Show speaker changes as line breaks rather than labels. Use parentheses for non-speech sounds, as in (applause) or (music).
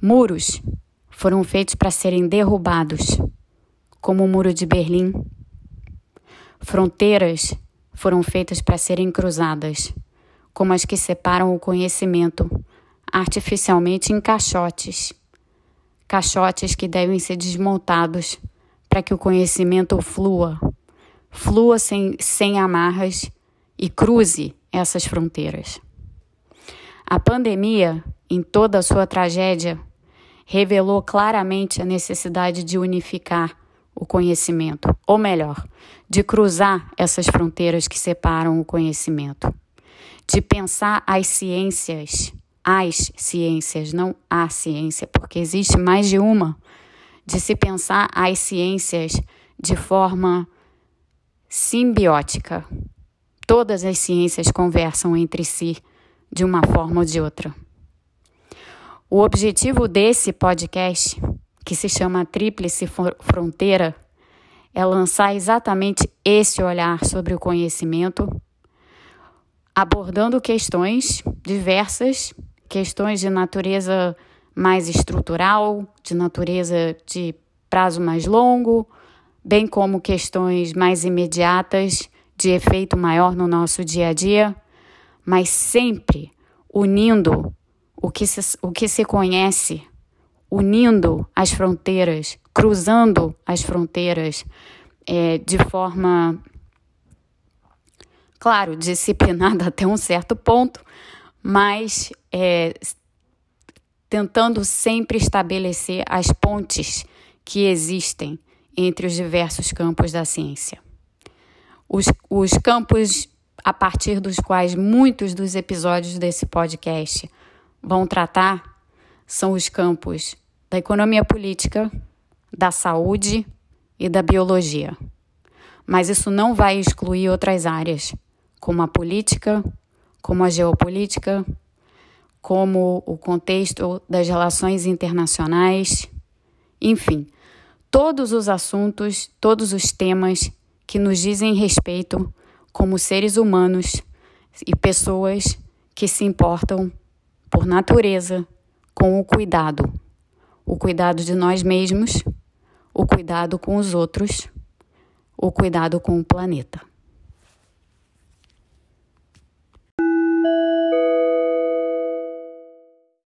Muros foram feitos para serem derrubados, como o Muro de Berlim. Fronteiras foram feitas para serem cruzadas, como as que separam o conhecimento, artificialmente em caixotes. Caixotes que devem ser desmontados para que o conhecimento flua, flua sem, sem amarras e cruze essas fronteiras. A pandemia, em toda a sua tragédia, revelou claramente a necessidade de unificar o conhecimento, ou melhor, de cruzar essas fronteiras que separam o conhecimento, de pensar as ciências, as ciências, não a ciência, porque existe mais de uma, de se pensar as ciências de forma simbiótica. Todas as ciências conversam entre si de uma forma ou de outra. O objetivo desse podcast, que se chama Tríplice Fronteira, é lançar exatamente esse olhar sobre o conhecimento, abordando questões diversas, questões de natureza mais estrutural, de natureza de prazo mais longo, bem como questões mais imediatas, de efeito maior no nosso dia a dia, mas sempre unindo o que se, o que se conhece, unindo as fronteiras, cruzando as fronteiras é, de forma, claro, disciplinada (laughs) até um certo ponto, mas é, tentando sempre estabelecer as pontes que existem entre os diversos campos da ciência. Os, os campos a partir dos quais muitos dos episódios desse podcast vão tratar são os campos da economia política, da saúde e da biologia. Mas isso não vai excluir outras áreas, como a política, como a geopolítica, como o contexto das relações internacionais, enfim, todos os assuntos, todos os temas que nos dizem respeito como seres humanos e pessoas que se importam por natureza, com o cuidado. O cuidado de nós mesmos, o cuidado com os outros, o cuidado com o planeta.